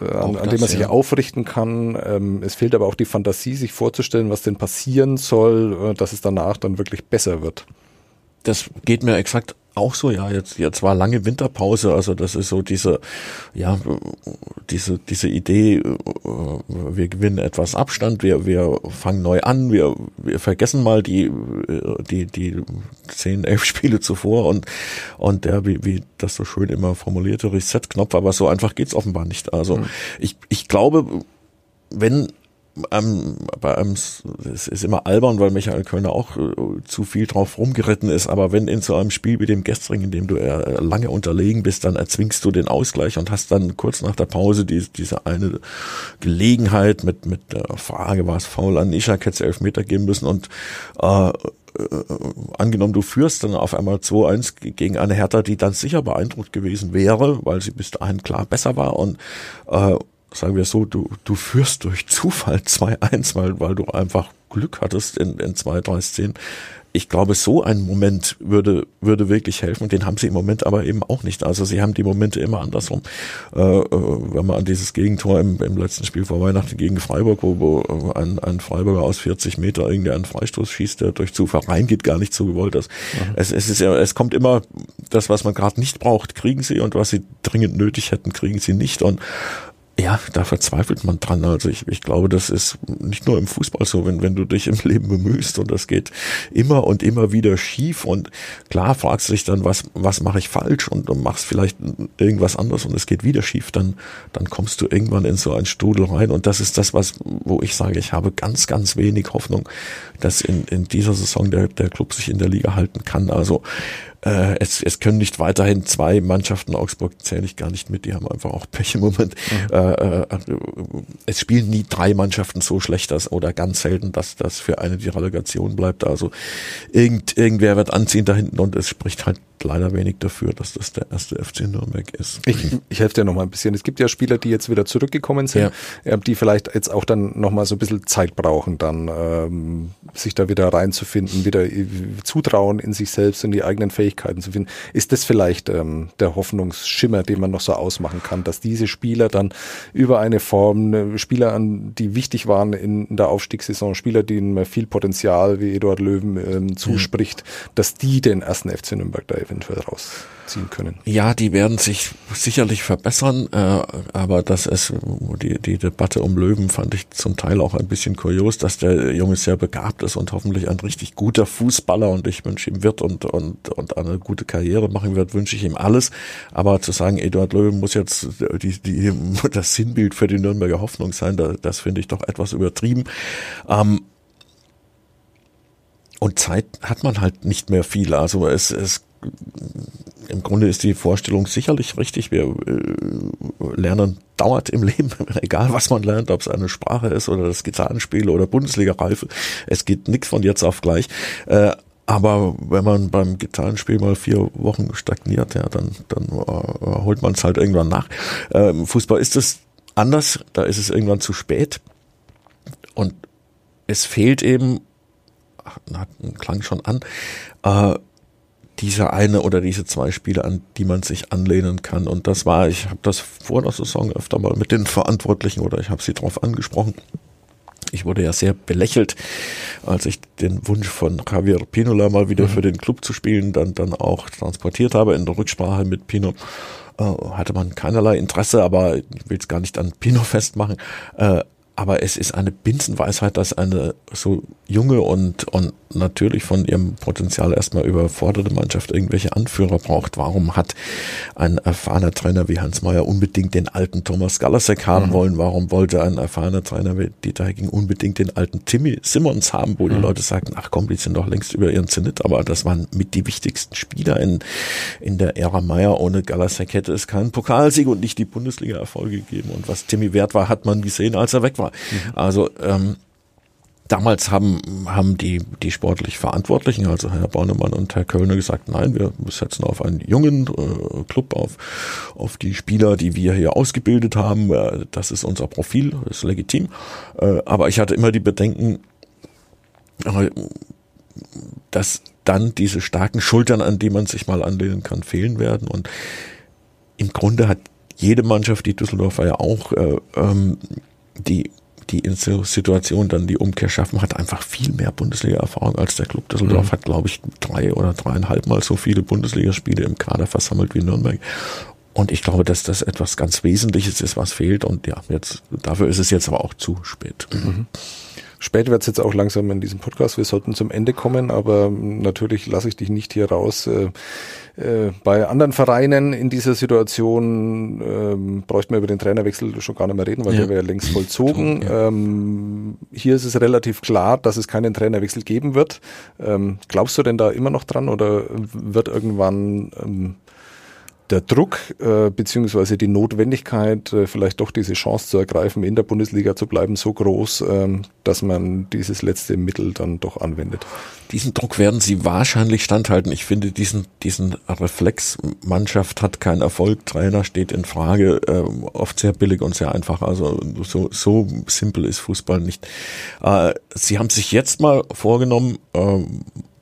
äh, äh an, an dem man sich ja. aufrichten kann. Ähm, es fehlt aber auch die Fantasie, sich vorzustellen, was denn passieren soll, äh, dass es danach dann wirklich besser wird. Das geht mir exakt auch so, ja, jetzt, jetzt war lange Winterpause, also das ist so diese, ja, diese, diese Idee, äh, wir gewinnen etwas Abstand, wir, wir fangen neu an, wir, wir vergessen mal die, die, die zehn, elf Spiele zuvor und, und der, wie, wie das so schön immer formulierte, Reset-Knopf, aber so einfach geht's offenbar nicht. Also mhm. ich, ich glaube, wenn ähm, bei einem, es ist immer albern, weil Michael Kölner auch äh, zu viel drauf rumgeritten ist, aber wenn in so einem Spiel wie dem gestrigen, in dem du äh, lange unterlegen bist, dann erzwingst du den Ausgleich und hast dann kurz nach der Pause die, diese eine Gelegenheit mit, mit der Frage, war es faul an Ishak, hätte es Meter geben müssen und äh, äh, angenommen, du führst dann auf einmal 2-1 gegen eine Hertha, die dann sicher beeindruckt gewesen wäre, weil sie bis dahin klar besser war und äh, sagen wir so, du, du führst durch Zufall 2-1, weil, weil du einfach Glück hattest in, in zwei, drei Szenen. Ich glaube, so ein Moment würde, würde wirklich helfen. Den haben sie im Moment aber eben auch nicht. Also sie haben die Momente immer andersrum. Äh, äh wenn man an dieses Gegentor im, im letzten Spiel vor Weihnachten gegen Freiburg, wo, wo ein, ein Freiburger aus 40 Meter irgendwie einen Freistoß schießt, der durch Zufall reingeht, gar nicht so gewollt ist. Mhm. Es, es ist ja, es kommt immer das, was man gerade nicht braucht, kriegen sie und was sie dringend nötig hätten, kriegen sie nicht. Und ja, da verzweifelt man dran. Also ich, ich glaube, das ist nicht nur im Fußball so, wenn, wenn du dich im Leben bemühst und das geht immer und immer wieder schief und klar fragst du dich dann, was, was mache ich falsch und du machst vielleicht irgendwas anderes und es geht wieder schief, dann, dann kommst du irgendwann in so ein Strudel rein und das ist das, was, wo ich sage, ich habe ganz, ganz wenig Hoffnung, dass in, in dieser Saison der, der Club sich in der Liga halten kann. Also äh, es, es können nicht weiterhin zwei Mannschaften, Augsburg zähle ich gar nicht mit, die haben einfach auch Pech im Moment. Mhm. Äh, äh, es spielen nie drei Mannschaften so schlecht dass, oder ganz selten, dass das für eine die Relegation bleibt. Also irgend, irgendwer wird anziehen da hinten und es spricht halt leider wenig dafür, dass das der erste FC Nürnberg ist. Ich, ich helfe dir noch mal ein bisschen. Es gibt ja Spieler, die jetzt wieder zurückgekommen sind, ja. äh, die vielleicht jetzt auch dann noch mal so ein bisschen Zeit brauchen, dann ähm, sich da wieder reinzufinden, wieder Zutrauen in sich selbst, in die eigenen Fähigkeiten zu finden. Ist das vielleicht ähm, der Hoffnungsschimmer, den man noch so ausmachen kann, dass diese Spieler dann über eine Form, ne, Spieler, an, die wichtig waren in, in der Aufstiegssaison, Spieler, denen viel Potenzial wie Eduard Löwen ähm, zuspricht, mhm. dass die den ersten FC Nürnberg da eventuell rausziehen können. Ja, die werden sich sicherlich verbessern, äh, aber das ist die, die Debatte um Löwen fand ich zum Teil auch ein bisschen kurios, dass der Junge sehr begabt ist und hoffentlich ein richtig guter Fußballer und ich wünsche ihm wird und, und, und eine gute Karriere machen wird, wünsche ich ihm alles. Aber zu sagen, Eduard Löwen muss jetzt die, die, das Sinnbild für die Nürnberger Hoffnung sein, das, das finde ich doch etwas übertrieben. Ähm, und Zeit hat man halt nicht mehr viel. Also es, es im Grunde ist die Vorstellung sicherlich richtig. Wir äh, lernen dauert im Leben, egal was man lernt, ob es eine Sprache ist oder das Gitarrenspiel oder Bundesliga-Reife. Es geht nichts von jetzt auf gleich. Äh, aber wenn man beim Gitarrenspiel mal vier Wochen stagniert, ja, dann, dann äh, holt man es halt irgendwann nach. Ähm, Fußball ist es anders, da ist es irgendwann zu spät. Und es fehlt eben, ach, klang schon an, äh, diese eine oder diese zwei Spiele, an die man sich anlehnen kann. Und das war, ich habe das vor der Saison öfter mal mit den Verantwortlichen oder ich habe sie darauf angesprochen. Ich wurde ja sehr belächelt, als ich den Wunsch von Javier Pinola mal wieder mhm. für den Club zu spielen, dann, dann auch transportiert habe in der Rücksprache mit Pino. äh, hatte man keinerlei Interesse, aber ich will es gar nicht an Pino festmachen. Äh, aber es ist eine Binsenweisheit, dass eine so junge und, und natürlich von ihrem Potenzial erstmal überforderte Mannschaft irgendwelche Anführer braucht. Warum hat ein erfahrener Trainer wie Hans Meyer unbedingt den alten Thomas Galasek haben mhm. wollen? Warum wollte ein erfahrener Trainer wie Dieter Hecking unbedingt den alten Timmy Simmons haben, wo mhm. die Leute sagten, ach komm, die sind doch längst über ihren Zenit, aber das waren mit die wichtigsten Spieler in, in der Ära Meyer. Ohne Galasek hätte es keinen Pokalsieg und nicht die Bundesliga-Erfolge gegeben. Und was Timmy wert war, hat man gesehen, als er weg war war. Mhm. Also ähm, Damals haben, haben die, die sportlich Verantwortlichen, also Herr Bornemann und Herr Kölner, gesagt, nein, wir setzen auf einen jungen äh, Club, auf, auf die Spieler, die wir hier ausgebildet haben. Äh, das ist unser Profil, das ist legitim. Äh, aber ich hatte immer die Bedenken, äh, dass dann diese starken Schultern, an die man sich mal anlehnen kann, fehlen werden. Und im Grunde hat jede Mannschaft, die Düsseldorfer ja auch, äh, ähm, die die Situation dann die Umkehr schaffen, hat einfach viel mehr Bundesliga-Erfahrung als der Club Düsseldorf. Mhm. Hat, glaube ich, drei oder dreieinhalb Mal so viele Bundesligaspiele im Kader versammelt wie Nürnberg. Und ich glaube, dass das etwas ganz Wesentliches ist, was fehlt. Und ja, jetzt, dafür ist es jetzt aber auch zu spät. Mhm. Spät wird es jetzt auch langsam in diesem Podcast. Wir sollten zum Ende kommen, aber natürlich lasse ich dich nicht hier raus. Äh, äh, bei anderen Vereinen in dieser Situation ähm, bräuchte man über den Trainerwechsel schon gar nicht mehr reden, weil ja. der wäre ja längst vollzogen. Ja. Ähm, hier ist es relativ klar, dass es keinen Trainerwechsel geben wird. Ähm, glaubst du denn da immer noch dran oder wird irgendwann ähm, der Druck äh, beziehungsweise die Notwendigkeit, äh, vielleicht doch diese Chance zu ergreifen, in der Bundesliga zu bleiben, so groß, ähm, dass man dieses letzte Mittel dann doch anwendet. Diesen Druck werden sie wahrscheinlich standhalten. Ich finde diesen, diesen Reflex, Mannschaft hat keinen Erfolg, Trainer steht in Frage, äh, oft sehr billig und sehr einfach. Also so, so simpel ist Fußball nicht. Äh, sie haben sich jetzt mal vorgenommen, äh,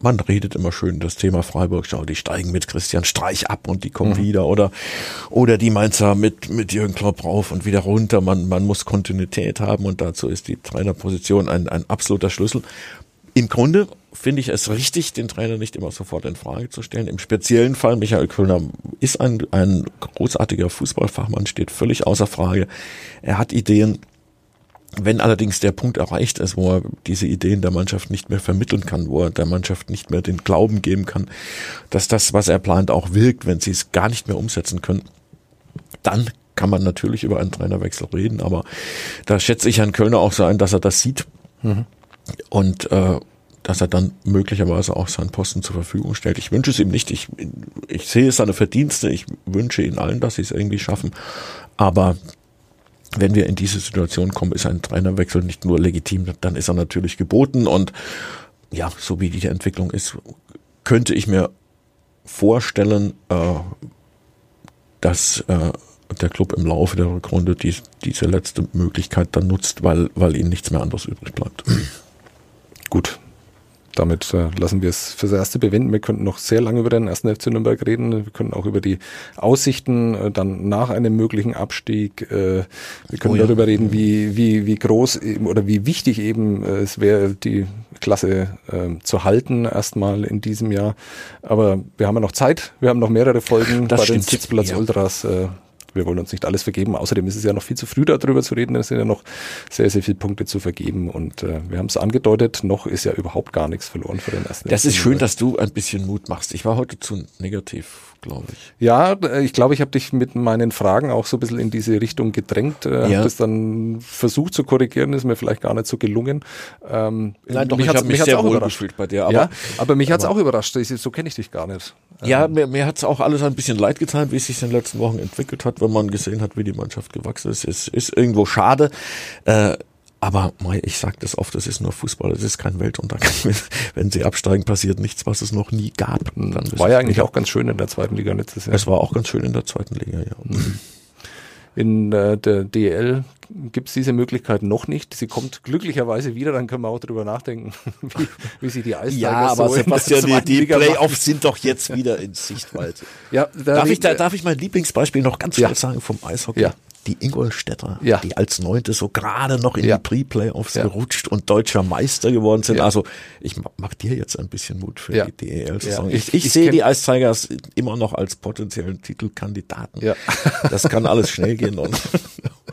man redet immer schön das Thema Freiburg, schau, die steigen mit Christian Streich ab und die kommen mhm. wieder oder oder die Mainzer mit mit Jürgen Klopp rauf und wieder runter. Man man muss Kontinuität haben und dazu ist die Trainerposition ein ein absoluter Schlüssel. Im Grunde finde ich es richtig, den Trainer nicht immer sofort in Frage zu stellen. Im speziellen Fall, Michael Kölner ist ein, ein großartiger Fußballfachmann, steht völlig außer Frage. Er hat Ideen, wenn allerdings der Punkt erreicht ist, wo er diese Ideen der Mannschaft nicht mehr vermitteln kann, wo er der Mannschaft nicht mehr den Glauben geben kann, dass das, was er plant, auch wirkt, wenn sie es gar nicht mehr umsetzen können, dann kann man natürlich über einen Trainerwechsel reden, aber da schätze ich Herrn Kölner auch so ein, dass er das sieht mhm. und äh, dass er dann möglicherweise auch seinen Posten zur Verfügung stellt. Ich wünsche es ihm nicht. Ich, ich sehe seine Verdienste. Ich wünsche ihnen allen, dass sie es irgendwie schaffen. Aber wenn wir in diese Situation kommen, ist ein Trainerwechsel nicht nur legitim, dann ist er natürlich geboten und ja, so wie die Entwicklung ist, könnte ich mir vorstellen, äh, dass äh, der Club im Laufe der Rückrunde die, diese letzte Möglichkeit dann nutzt, weil, weil ihnen nichts mehr anderes übrig bleibt. Gut, damit äh, lassen wir es fürs Erste bewenden. Wir könnten noch sehr lange über den ersten FC Nürnberg reden. Wir können auch über die Aussichten äh, dann nach einem möglichen Abstieg. Äh, wir können oh ja. darüber reden, wie, wie, wie groß eben, oder wie wichtig eben äh, es wäre, die Klasse äh, zu halten erstmal in diesem Jahr. Aber wir haben ja noch Zeit. Wir haben noch mehrere Folgen das bei stimmt. den Sitzplatz ja. Ultras. Äh, wir wollen uns nicht alles vergeben. Außerdem ist es ja noch viel zu früh darüber zu reden. Es sind ja noch sehr, sehr viele Punkte zu vergeben. Und äh, wir haben es angedeutet, noch ist ja überhaupt gar nichts verloren für den ersten. Das ist schön, dass du ein bisschen Mut machst. Ich war heute zu negativ, glaube ich. Ja, äh, ich glaube, ich habe dich mit meinen Fragen auch so ein bisschen in diese Richtung gedrängt. Äh, ja. Habe das dann versucht zu korrigieren, ist mir vielleicht gar nicht so gelungen. Ähm, Nein, doch, mich ich habe mich sehr wohl gefühlt bei dir. Aber, ja, aber mich hat es auch überrascht. So kenne ich dich gar nicht. Ja, ähm, mir, mir hat es auch alles ein bisschen leid getan, wie es sich in den letzten Wochen entwickelt hat, wenn man gesehen hat, wie die Mannschaft gewachsen ist. Es ist irgendwo schade. Äh, aber ich sage das oft, es ist nur Fußball, es ist kein Weltuntergang. Wenn sie absteigen, passiert nichts, was es noch nie gab. Dann war ja eigentlich auch ganz schön in der zweiten Liga letztes Jahr. Es war auch ganz schön in der zweiten Liga, ja. In äh, der DL gibt es diese Möglichkeit noch nicht. Sie kommt glücklicherweise wieder, dann können wir auch drüber nachdenken, wie, wie sie die Eisberger Ja, aber so Sebastian, die, die Playoffs sind doch jetzt wieder in Sichtweite. Ja, darf, ich, da, darf ich mein Lieblingsbeispiel noch ganz ja. sagen vom Eishockey? Ja. die Ingolstädter, Ja. die als Neunte so gerade noch in Ja. die Pre-Playoffs Ja. gerutscht und deutscher Meister geworden sind. Also ich ma- mach dir jetzt ein bisschen Mut für die DEL-Saison. Ich, Ich- ich, ich sehe die Ice Tigers immer noch als potenziellen Titelkandidaten. Ja. Das kann alles schnell gehen und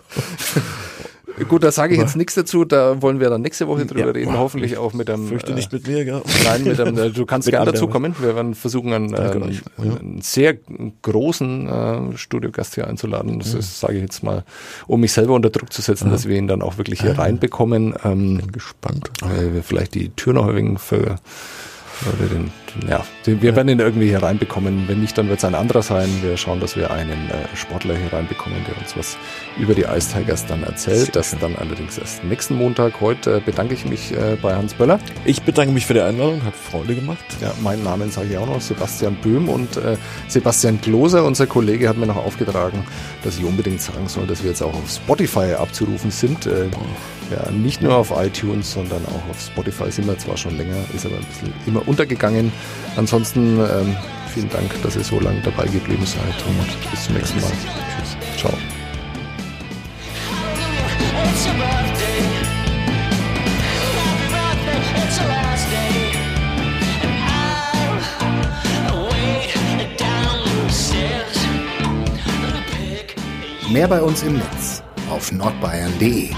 Gut, da sage ich jetzt nichts dazu. Da wollen wir dann nächste Woche drüber Ja. reden. Hoffentlich auch mit einem. fürchte äh, nicht mit mir, gell? Nein, mit einem, äh, du kannst gerne anderen. dazu kommen. Wir werden versuchen, einen, ähm. Ja. einen sehr großen äh, Studiogast hier einzuladen. Das ist, sage ich jetzt mal, um mich selber unter Druck zu setzen, dass wir ihn dann auch wirklich hier reinbekommen. Ähm, Bin gespannt. äh, wir vielleicht die Tür noch ein wenig für oder den, ja, wir werden ihn irgendwie hier reinbekommen. Wenn nicht, dann wird es ein anderer sein. Wir schauen, dass wir einen äh, Sportler hier reinbekommen, der uns was über die Ice Tigers dann erzählt. Das dann allerdings erst nächsten Montag. Heute bedanke ich mich äh, bei Hans Böller. Ich bedanke mich für die Einladung, hat Freude gemacht. Ja, meinen Namen sage ich auch noch, Sebastian Böhm und äh, Sebastian Kloser, unser Kollege, hat mir noch aufgetragen, dass ich unbedingt sagen soll, dass wir jetzt auch auf Spotify abzurufen sind. Ja, nicht nur auf iTunes, sondern auch auf Spotify sind wir zwar schon länger, ist aber ein bisschen immer untergegangen. Ansonsten ähm, vielen Dank, dass ihr so lange dabei geblieben seid und bis zum nächsten Mal. Tschüss. Ciao. Mehr bei uns im Netz auf nordbayern.de.